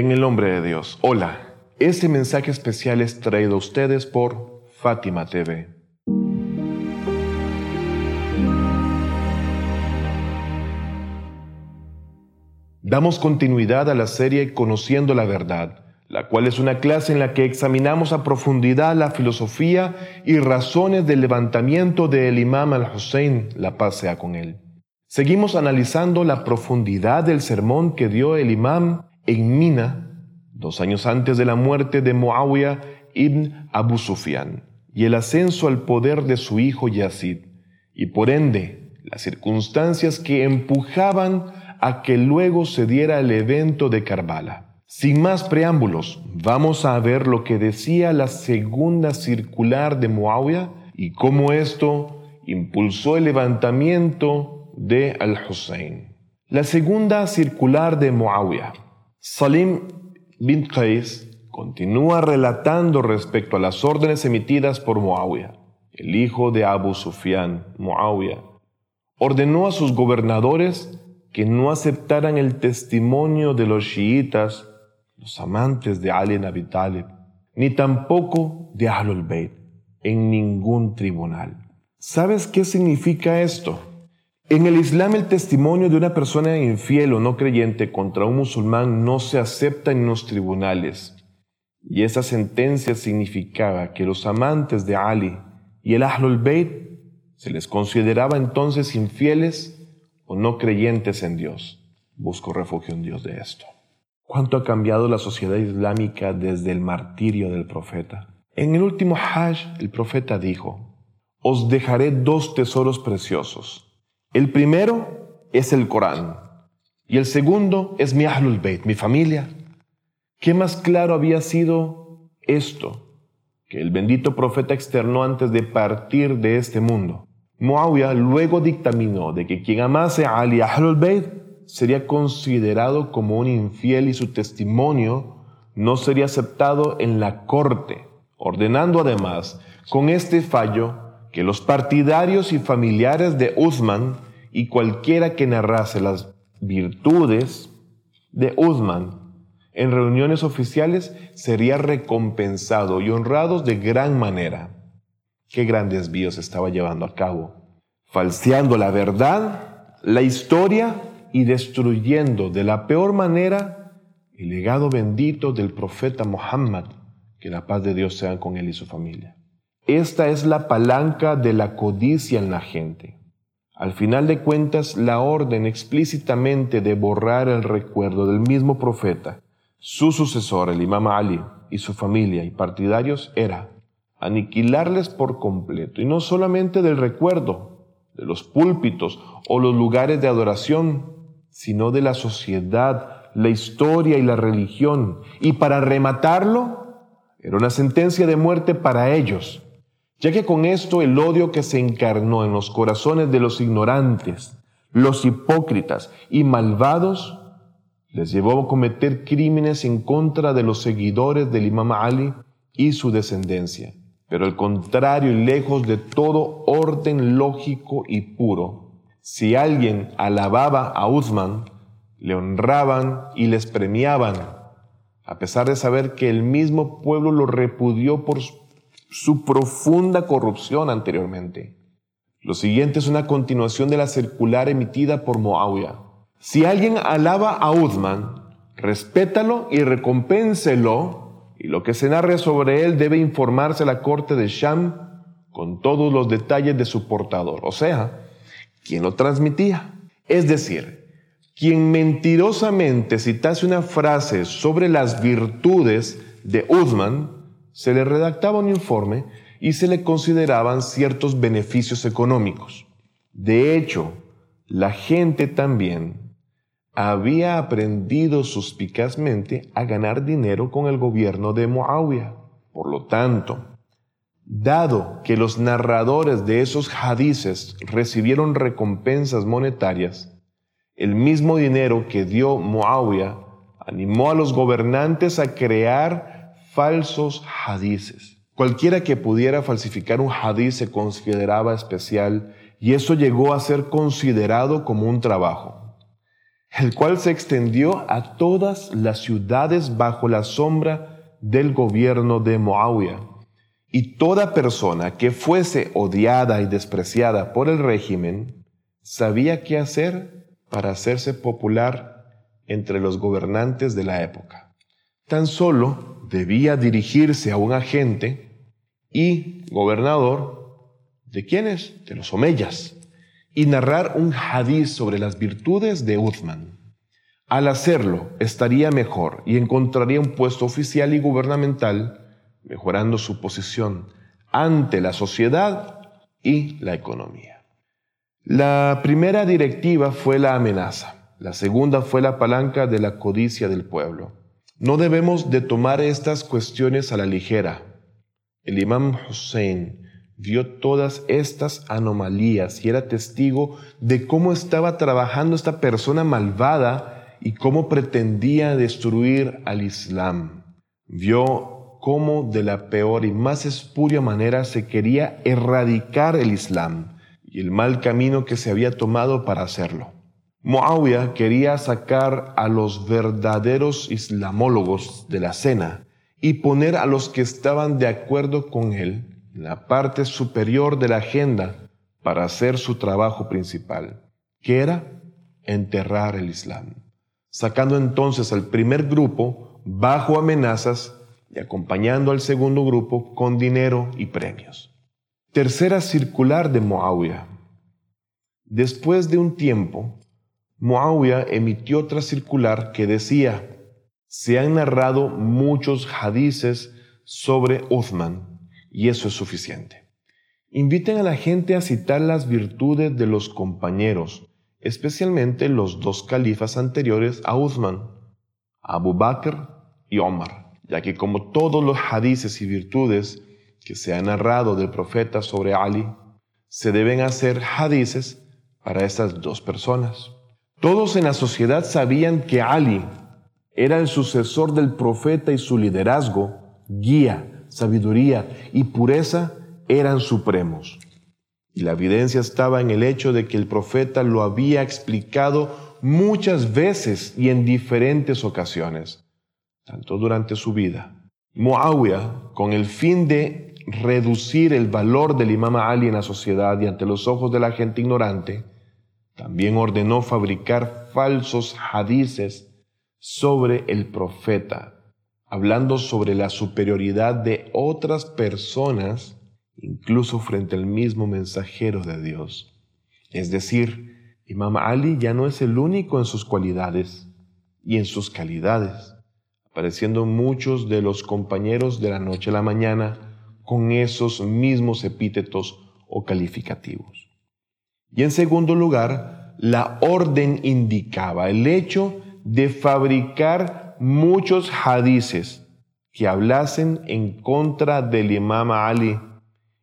En el nombre de Dios. Hola. Este mensaje especial es traído a ustedes por Fátima TV. Damos continuidad a la serie Conociendo la Verdad, la cual es una clase en la que examinamos a profundidad la filosofía y razones del levantamiento del imam al-Hussein, la paz sea con él. Seguimos analizando la profundidad del sermón que dio el imam en Mina, dos años antes de la muerte de Muawiyah ibn Abu Sufyan, y el ascenso al poder de su hijo Yazid, y por ende las circunstancias que empujaban a que luego se diera el evento de Karbala. Sin más preámbulos, vamos a ver lo que decía la segunda circular de Muawiyah y cómo esto impulsó el levantamiento de Al-Hussein. La segunda circular de Muawiyah Salim bin Qais continúa relatando respecto a las órdenes emitidas por Muawiyah, el hijo de Abu Sufyan, Muawiyah. Ordenó a sus gobernadores que no aceptaran el testimonio de los chiitas, los amantes de Ali ibn Talib, ni tampoco de Ahlul Bayt, en ningún tribunal. ¿Sabes qué significa esto? En el Islam el testimonio de una persona infiel o no creyente contra un musulmán no se acepta en los tribunales. Y esa sentencia significaba que los amantes de Ali y el Ahlul Bayt se les consideraba entonces infieles o no creyentes en Dios. Busco refugio en Dios de esto. ¿Cuánto ha cambiado la sociedad islámica desde el martirio del profeta? En el último Hajj el profeta dijo, os dejaré dos tesoros preciosos el primero es el Corán y el segundo es mi Ahlul Bayt, mi familia. ¿Qué más claro había sido esto que el bendito profeta externó antes de partir de este mundo? Muawiyah luego dictaminó de que quien amase a Ali Ahlul Bayt sería considerado como un infiel y su testimonio no sería aceptado en la corte, ordenando además con este fallo que los partidarios y familiares de Uthman y cualquiera que narrase las virtudes de Uthman en reuniones oficiales sería recompensado y honrado de gran manera. Qué grandes desvíos estaba llevando a cabo, falseando la verdad, la historia y destruyendo de la peor manera el legado bendito del profeta Muhammad, que la paz de Dios sea con él y su familia. Esta es la palanca de la codicia en la gente. Al final de cuentas, la orden explícitamente de borrar el recuerdo del mismo profeta, su sucesor, el imam Ali, y su familia y partidarios era aniquilarles por completo, y no solamente del recuerdo, de los púlpitos o los lugares de adoración, sino de la sociedad, la historia y la religión. Y para rematarlo, era una sentencia de muerte para ellos, ya que con esto el odio que se encarnó en los corazones de los ignorantes, los hipócritas y malvados, les llevó a cometer crímenes en contra de los seguidores del imam Ali y su descendencia. Pero al contrario y lejos de todo orden lógico y puro, si alguien alababa a Uthman, le honraban y les premiaban, a pesar de saber que el mismo pueblo lo repudió por su profunda corrupción anteriormente. Lo siguiente es una continuación de la circular emitida por Moawiyah. Si alguien alaba a Uthman, respétalo y recompénselo, y lo que se narre sobre él debe informarse a la corte de Sham con todos los detalles de su portador, o sea, quien lo transmitía. Es decir, quien mentirosamente citase una frase sobre las virtudes de Uthman, se le redactaba un informe y se le consideraban ciertos beneficios económicos. De hecho, la gente también había aprendido suspicazmente a ganar dinero con el gobierno de Muawiyah. Por lo tanto, dado que los narradores de esos hadices recibieron recompensas monetarias, el mismo dinero que dio Muawiyah animó a los gobernantes a crear falsos hadices. Cualquiera que pudiera falsificar un hadiz se consideraba especial y eso llegó a ser considerado como un trabajo. el cual se extendió a todas las ciudades bajo la sombra del gobierno de Moawia. Y toda persona que fuese odiada y despreciada por el régimen sabía qué hacer para hacerse popular entre los gobernantes de la época. Tan solo debía dirigirse a un agente y gobernador de quienes? De los omeyas y narrar un hadiz sobre las virtudes de Uthman. Al hacerlo, estaría mejor y encontraría un puesto oficial y gubernamental, mejorando su posición ante la sociedad y la economía. La primera directiva fue la amenaza, la segunda fue la palanca de la codicia del pueblo. No debemos de tomar estas cuestiones a la ligera. El imam Hussein vio todas estas anomalías y era testigo de cómo estaba trabajando esta persona malvada y cómo pretendía destruir al Islam. Vio cómo de la peor y más espuria manera se quería erradicar el Islam y el mal camino que se había tomado para hacerlo. Muawiyah quería sacar a los verdaderos islamólogos de la cena y poner a los que estaban de acuerdo con él la parte superior de la agenda para hacer su trabajo principal, que era enterrar el Islam, sacando entonces al primer grupo bajo amenazas y acompañando al segundo grupo con dinero y premios. Tercera circular de Muawiyah. Después de un tiempo, Muawiyah emitió otra circular que decía, se han narrado muchos hadices sobre Uthman, y eso es suficiente. Inviten a la gente a citar las virtudes de los compañeros, especialmente los dos califas anteriores a Uthman, Abu Bakr y Omar, ya que como todos los hadices y virtudes que se han narrado del profeta sobre Ali, se deben hacer hadices para estas dos personas. Todos en la sociedad sabían que Ali era el sucesor del profeta y su liderazgo, guía, sabiduría y pureza eran supremos. Y la evidencia estaba en el hecho de que el profeta lo había explicado muchas veces y en diferentes ocasiones, tanto durante su vida. Muawiyah, con el fin de reducir el valor del imam Ali en la sociedad y ante los ojos de la gente ignorante, también ordenó fabricar falsos hadices sobre el profeta hablando sobre la superioridad de otras personas, incluso frente al mismo mensajero de Dios. Es decir, Imam Ali ya no es el único en sus cualidades y en sus calidades, apareciendo muchos de los compañeros de la noche a la mañana con esos mismos epítetos o calificativos. Y en segundo lugar, la orden indicaba el hecho de fabricar muchos hadices que hablasen en contra del imam Ali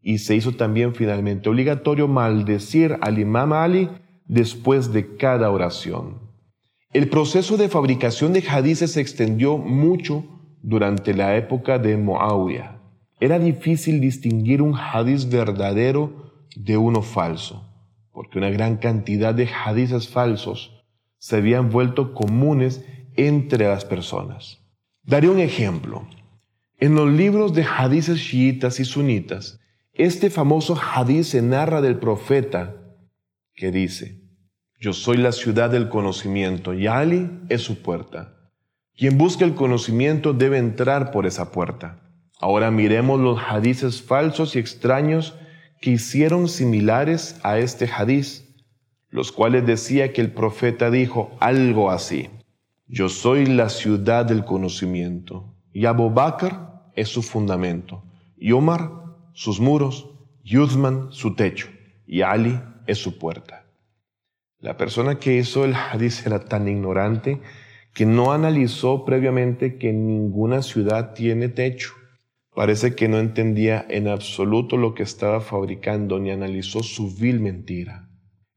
y se hizo también finalmente obligatorio maldecir al imam Ali después de cada oración. El proceso de fabricación de hadices se extendió mucho durante la época de Muawiyah. Era difícil distinguir un hadiz verdadero de uno falso, porque una gran cantidad de hadices falsos se habían vuelto comunes entre las personas. Daré un ejemplo. En los libros de hadices chiitas y sunitas, este famoso hadiz se narra del profeta que dice, yo soy la ciudad del conocimiento y Ali es su puerta. Quien busca el conocimiento debe entrar por esa puerta. Ahora miremos los hadices falsos y extraños que hicieron similares a este hadiz, los cuales decía que el profeta dijo algo así. Yo soy la ciudad del conocimiento. Y Abu Bakr es su fundamento. Y Omar sus muros. Y Uthman su techo. Y Ali es su puerta. La persona que hizo el hadith era tan ignorante que no analizó previamente que ninguna ciudad tiene techo. Parece que no entendía en absoluto lo que estaba fabricando ni analizó su vil mentira.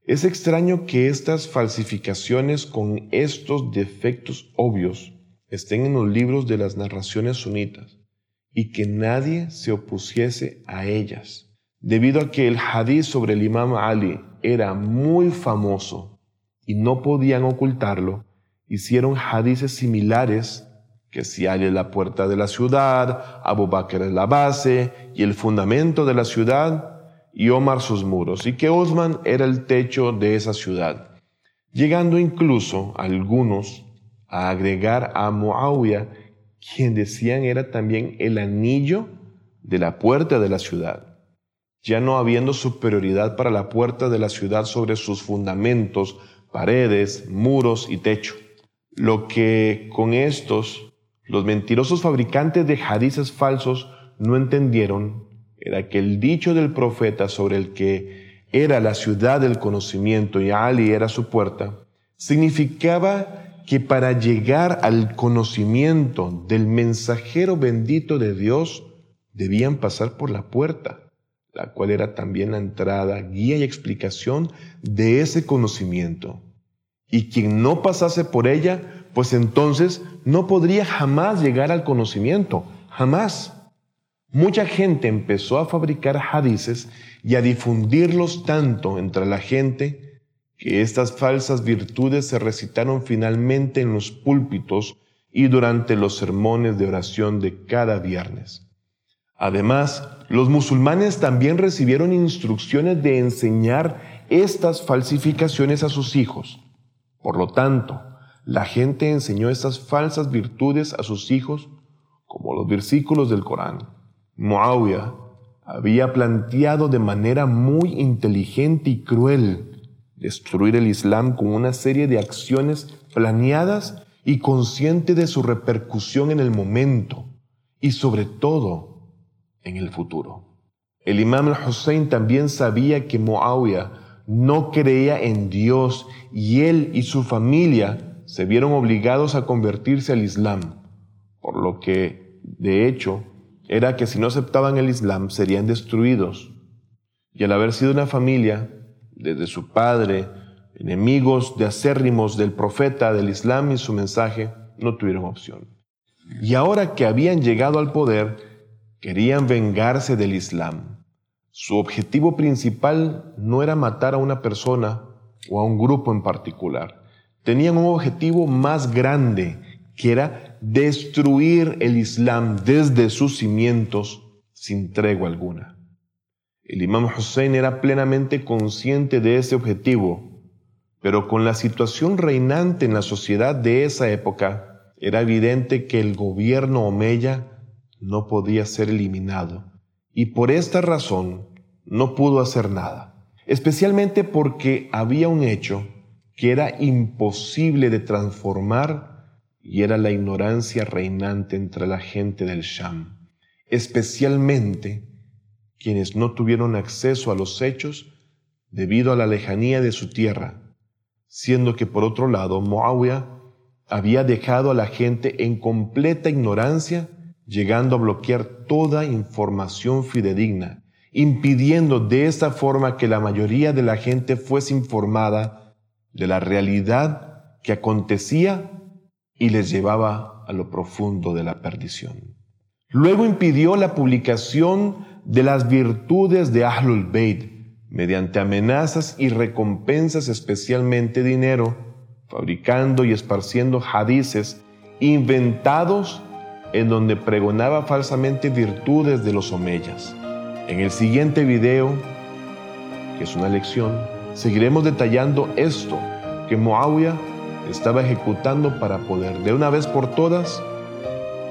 Es extraño que estas falsificaciones con estos defectos obvios estén en los libros de las narraciones sunitas y que nadie se opusiese a ellas, debido a que el hadith sobre el imam Ali era muy famoso y no podían ocultarlo, hicieron hadices similares que si es la puerta de la ciudad, Abu Bakr es la base y el fundamento de la ciudad, y Omar sus muros, y que Osman era el techo de esa ciudad, llegando incluso algunos a agregar a Muawiyah, quien decían era también el anillo de la puerta de la ciudad, ya no habiendo superioridad para la puerta de la ciudad sobre sus fundamentos, paredes, muros y techo. Lo que con estos los mentirosos fabricantes de hadices falsos no entendieron era que el dicho del profeta sobre el que era la ciudad del conocimiento y Ali era su puerta, significaba que para llegar al conocimiento del mensajero bendito de Dios debían pasar por la puerta, la cual era también la entrada, guía y explicación de ese conocimiento. Y quien no pasase por ella pues entonces no podría jamás llegar al conocimiento, jamás. Mucha gente empezó a fabricar hadices y a difundirlos tanto entre la gente que estas falsas virtudes se recitaron finalmente en los púlpitos y durante los sermones de oración de cada viernes. Además, los musulmanes también recibieron instrucciones de enseñar estas falsificaciones a sus hijos. Por lo tanto, la gente enseñó estas falsas virtudes a sus hijos, como los versículos del Corán. Muawiyah había planteado de manera muy inteligente y cruel destruir el Islam con una serie de acciones planeadas y consciente de su repercusión en el momento y sobre todo en el futuro. El imam al-Hussein también sabía que Muawiyah no creía en Dios y él y su familia se vieron obligados a convertirse al Islam, por lo que, de hecho, era que si no aceptaban el Islam serían destruidos. Y al haber sido una familia, desde su padre, enemigos de acérrimos del profeta, del Islam y su mensaje, no tuvieron opción. Y ahora que habían llegado al poder, querían vengarse del Islam. Su objetivo principal no era matar a una persona o a un grupo en particular, tenían un objetivo más grande, que era destruir el Islam desde sus cimientos sin tregua alguna. El imam Hussein era plenamente consciente de ese objetivo, pero con la situación reinante en la sociedad de esa época, era evidente que el gobierno omeya no podía ser eliminado, y por esta razón no pudo hacer nada, especialmente porque había un hecho que era imposible de transformar y era la ignorancia reinante entre la gente del Sham, especialmente quienes no tuvieron acceso a los hechos debido a la lejanía de su tierra, siendo que por otro lado Muawiyah había dejado a la gente en completa ignorancia, llegando a bloquear toda información fidedigna, impidiendo de esta forma que la mayoría de la gente fuese informada de la realidad que acontecía y les llevaba a lo profundo de la perdición. Luego impidió la publicación de las virtudes de Ahlul Bayt mediante amenazas y recompensas, especialmente dinero, fabricando y esparciendo hadices inventados en donde pregonaba falsamente virtudes de los omeyas. En el siguiente video, que es una lección, seguiremos detallando esto que Muawiyah estaba ejecutando para poder de una vez por todas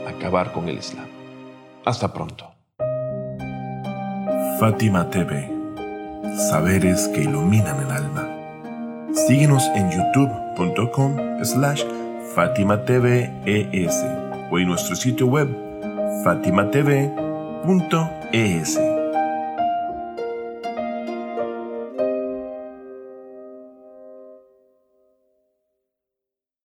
acabar con el Islam. Hasta pronto. Fátima TV, saberes que iluminan el alma. Síguenos en youtube.com slash Fátima TV o en nuestro sitio web fatimatv.es.